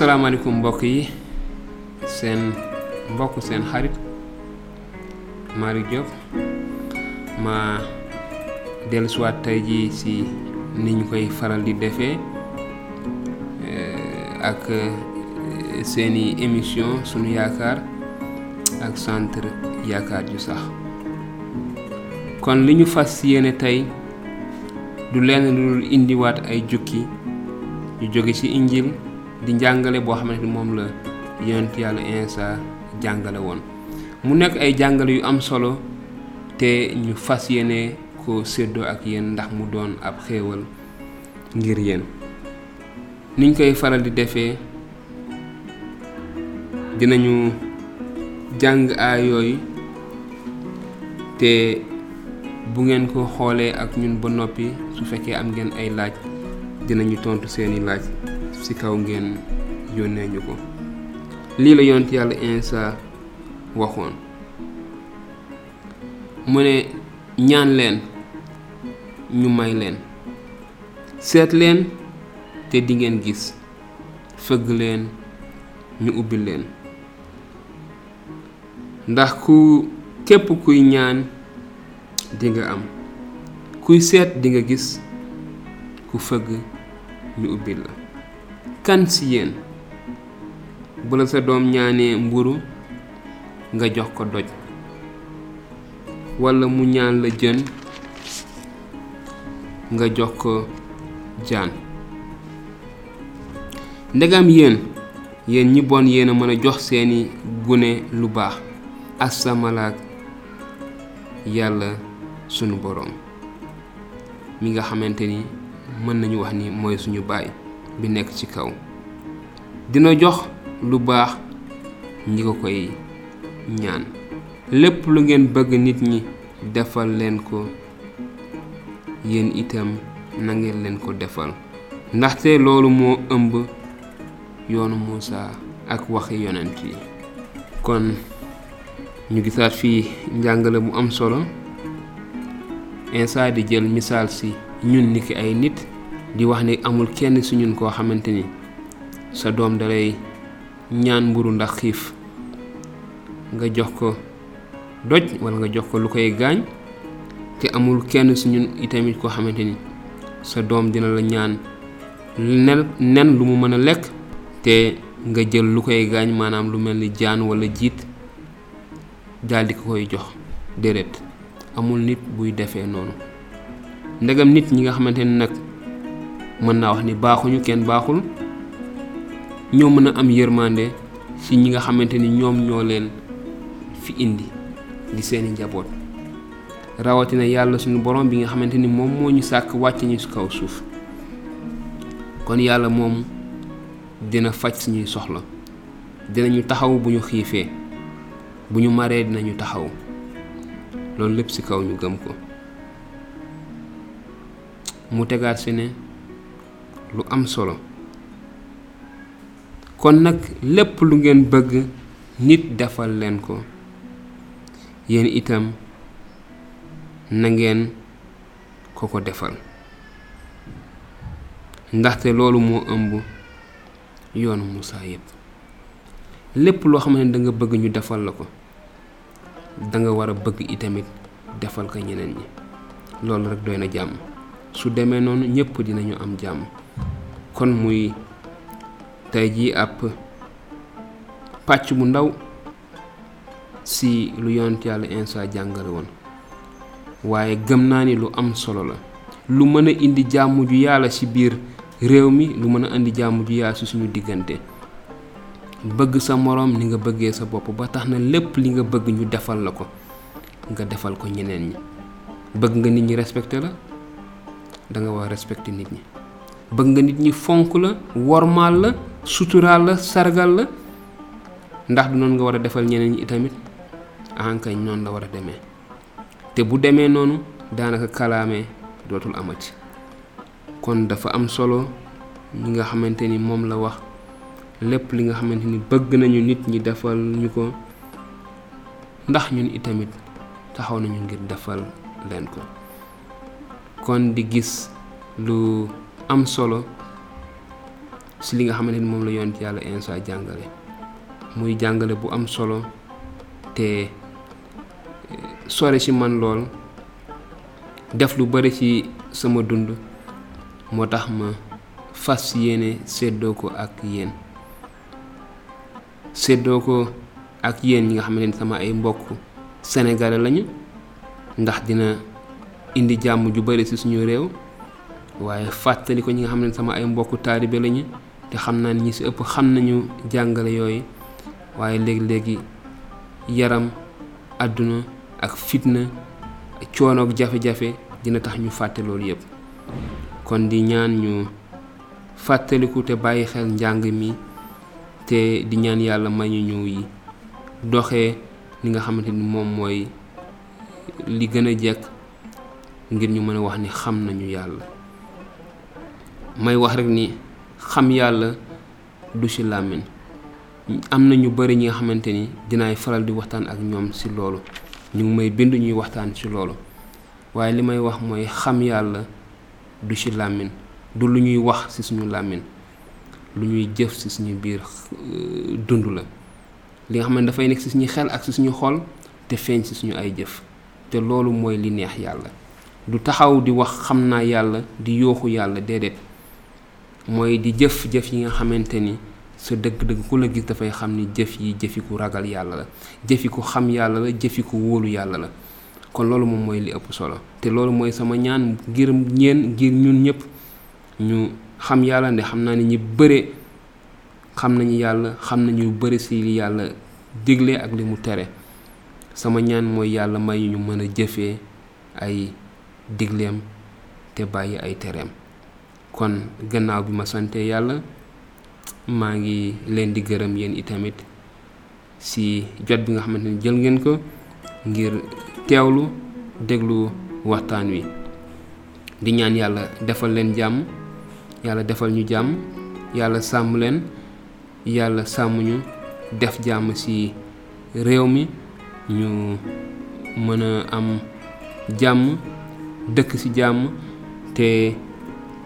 asalaamaaleykum mbokk yi. Seen mbokk seen xarit Malick Diop. Ma dellusiwaat tey jii si ni ñu koy faral di defee ak seeni émission sunu yaakaar ak centre yaakaar ju sax. Kon li ñu fas yéene tey du lenn lu indiwaat ay jukki. Yu jóge ci injil di njàngale boo xamante ni moom la yonent yàlla Insa jàngale woon. Mu nekk ay jàngale yu am solo te ñu fas yéene ko séddoo ak yéen ndax mu doon ab xéewal ngir yéen. Niñ koy faral di defee dinañu jàng aay yooyu te bu ngeen ko xoolee ak ñun ba noppi su fekkee am ngeen ay laaj dinañu tontu seeni laaj ci kaw ngeen yónnee ñu ko. Lii la yonent yàlla Insa waxoon. Mu ne ñaan leen ñu may leen. Seet leen te di ngeen gis. Fëgg leen ñu ubbi leen. Ndax ku képp kuy ñaan di nga am. Kuy seet di nga gis. Ku fëgg ñu ubbi la kan si yéen. Bu la sa doom ñaanee mburu nga jox ko doj. Walla mu ñaan la jën nga jox ko jaan. Ndegam ñi bon yéen a mën a jox seeni gune lu baax. Asamalaak yàlla sunu boroom. Mi nga xamante ni mën nañu wax ni mooy suñu baay bi nekk ci kaw. Dina jox lu baax ñi ko koy ñaan. Lépp lu ngeen bëgg nit ñi defal leen ko. Yéen itam na ngeen leen ko defal. Ndaxte loolu moo ëmb yoonu Muusa ak waxi yonent yi. Kon ñu gisaat fii njàngale mu am solo. Insa di jël misaal si ñun niki ay nit di wax ni amul kenn si ñun koo xamante ni sa doom dalay ñaan mburu ndax xiif. nga jox ko doj walla nga jox ko lu koy gaañ te amul kenn si ñun itamit koo xamante ni sa doom dina la ñaan nen nen lu mu mën a lekk te nga jël lu koy gaañ maanaam lu mel ni jaan walla jiit daldi ko koy jox déedéet. Amul nit buy defee noonu. Ndegam nit ñi nga xamante ni nag mën naa wax ni baaxuñu kenn baaxul. Ñoo mën a am yërmande ci ñi nga xamante ni ñoom ñoo leen fi indi di seeni njaboot. Rawatina yàlla suñu borom bi nga xamante ni moom moo ñu sàkk wàcc ñu ci kaw suuf. Kon yàlla moom dina faj suñuy soxla. Dinañu taxaw bu ñu xiifee. Bu ñu maree dinañu taxaw. Loolu lépp ci kaw ñu gëm ko. Mu tegaat si ne lu am solo. Kon nag lépp lu ngeen bëgg nit defal leen ko. Yéen itam na ngeen ko ko defal. Ndaxte loolu moo ëmb yoonu Musaa yépp lépp loo xamante ne da nga bëgg ñu defal la ko da nga war a bëgg itamit defal ko ñeneen ñi. Loolu rek doy na jàmm. Su demee noonu ñépp dinañu am jàmm kon muy tey jii ab pàcc bu ndaw si lu yonent yàlla Insa jàngale woon. Waaye gëm ni lu am solo la. Lu mën a indi jàmm ju yàlla ci biir réew mi lu mën a indi jàmm ju yàlla ci suñu diggante. Bëgg sa moroom ni nga bëggee sa bopp ba tax na lépp li nga bëgg ñu defal la ko nga defal ko ñeneen ñi. Bëgg nga nit ñi respecté la da nga war respecté nit ñi bëgg nga nit ñi fonk la wormaal la suturaal la sargal la. Ndax du noonu nga war a defal ñeneen ñi itamit ahankañ noonu la war a demee. Te bu demee noonu daanaka dootul amati. Kon dafa am solo ñi nga xamante ni moom la wax. Lépp li nga xamante ni bëgg nañu nit ñi defal ñu ko ndax ñun itamit taxaw nañu ngir defal leen ko. Kon di gis lu am solo. Si li nga xamante ni moom la yonent yàlla Insa jàngale. Muy jàngale bu am solo te sore ci man lool def lu bari ci sama dund. Moo tax ma fas yéene séddoo ko ak yéen. Séddoo ko ak yéen ñi nga xamante ni sama ay mbokk sénégalais lañu ndax dina indi jàmm ju bari ci suñu réew waaye fàttali ko ñi nga xam ne sama ay mbokku taalibe lañu te xam naa ñi ci ëpp xam nañu jàngale yooyu. Waaye léegi-léegi yaram àdduna ak fitna coono ak jafe-jafe dina tax ñu fàtte loolu yépp. Kon di ñaan ñu fàttaliku te bàyyi xel njàng mi te di ñaan yàlla may ñu ñëw yi doxee li nga xamante ni moom mooy li gën a jekk ngir ñu mën a wax ni xam nañu yàlla may wax rek ni xam yàlla du ci làmmiñ. Am na ñu bari ñi nga xamante ni dinaay faral di waxtaan ak ñoom ci loolu. Ñu may bind ñuy waxtaan ci loolu. Waaye li may wax mooy xam yàlla du ci làmmiñ. Du lu ñuy wax ci suñu làmmiñ. Lu ñuy jëf ci suñu biir dund la. Li nga xam ne dafay nekk ci suñu xel ak ci suñu xol te feeñ ci suñu ay jëf. Te loolu mooy li neex yàlla. Du taxaw di wax xam naa yàlla di yooxu yàlla déedéet mooy di jëf jëf yi nga xamante ni sa dëgg-dëgg ku la gis dafay xam ni jëf yi jëfi ku ragal yàlla la jëfi ku xam yàlla la jëfi ku wóolu yàlla la. Kon loolu moom mooy li ëpp solo. Te loolu mooy sama ñaan ngir ñeen ngir ñun ñëpp ñu xam yàlla nde xam naa ni ñi bëre xam nañu yàlla xam nañu bëri si li yàlla digle ak li mu tere. Sama ñaan mooy yàlla may ñu mën a jëfee ay digleem te bàyyi ay tereem kon gannaaw bi ma sante yàlla maa ngi leen di gërëm yéen itamit si jot bi nga xamante ni jël ngeen ko ngir teewlu déglu waxtaan wi. Di ñaan yàlla defal leen jàmm yàlla defal ñu jàmm yàlla sàmm leen yàlla sàmm ñu def jàmm ci réew mi ñu mën a am jàmm dëkk ci jàmm te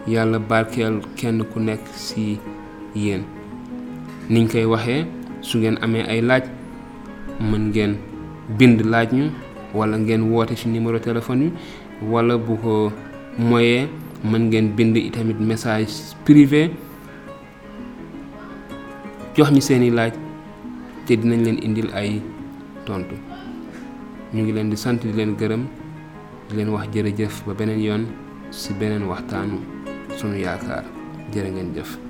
yàlla barkeel kenn ku nekk ci yéen. Niñ koy waxee su ngeen amee ay laaj mën ngeen bind laaj ñu wala ngeen woote ci numéro téléphone yi wala bu ko moyee mën ngeen bind itamit message privé jox ñu seeni laaj te dinañ leen indil ay tontu. Ñu ngi leen di sant di leen gërëm di leen wax jërëjëf ba beneen yoon ci beneen waxtaanu sunu yaakaar. Jërë ngeen jëf